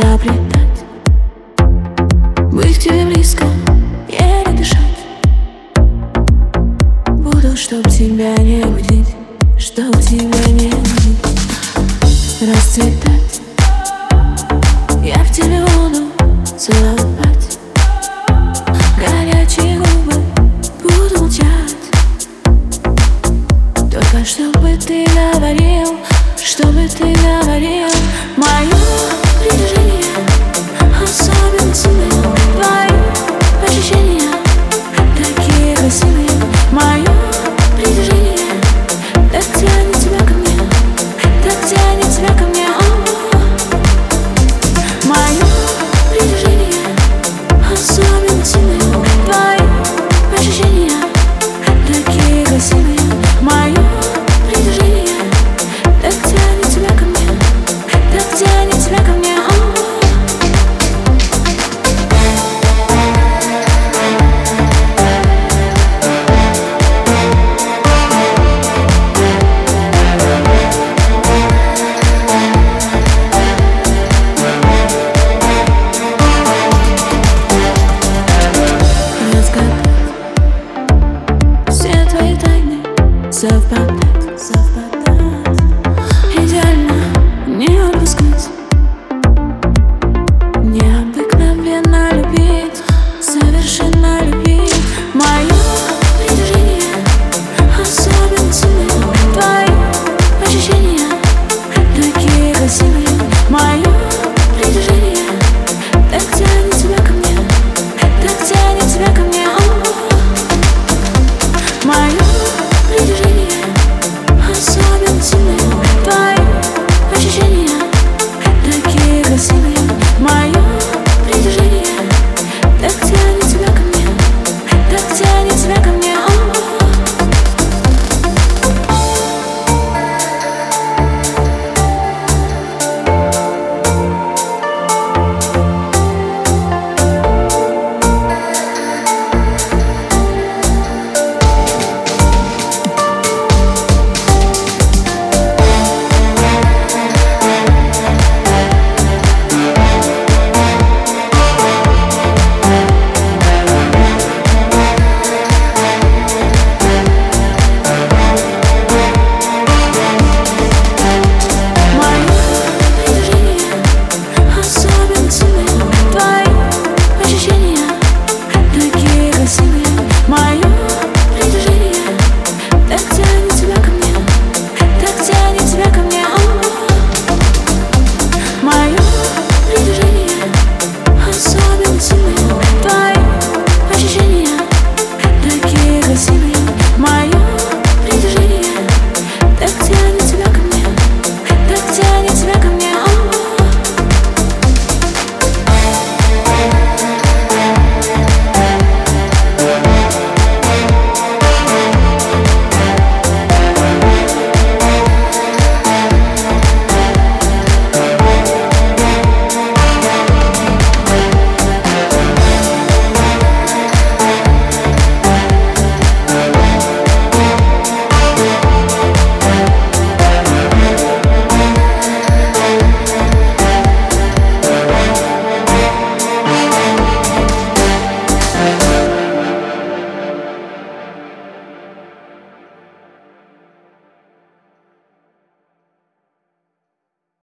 изобретать. Быть к тебе близко, еле дышать. Буду, чтоб тебя не будить Чтоб тебя не будить. Расцветать. Я в тебе буду целовать. Горячие губы буду молчать Только чтобы ты говорил Чтобы ты говорил Мою Self-bound. Self-bound.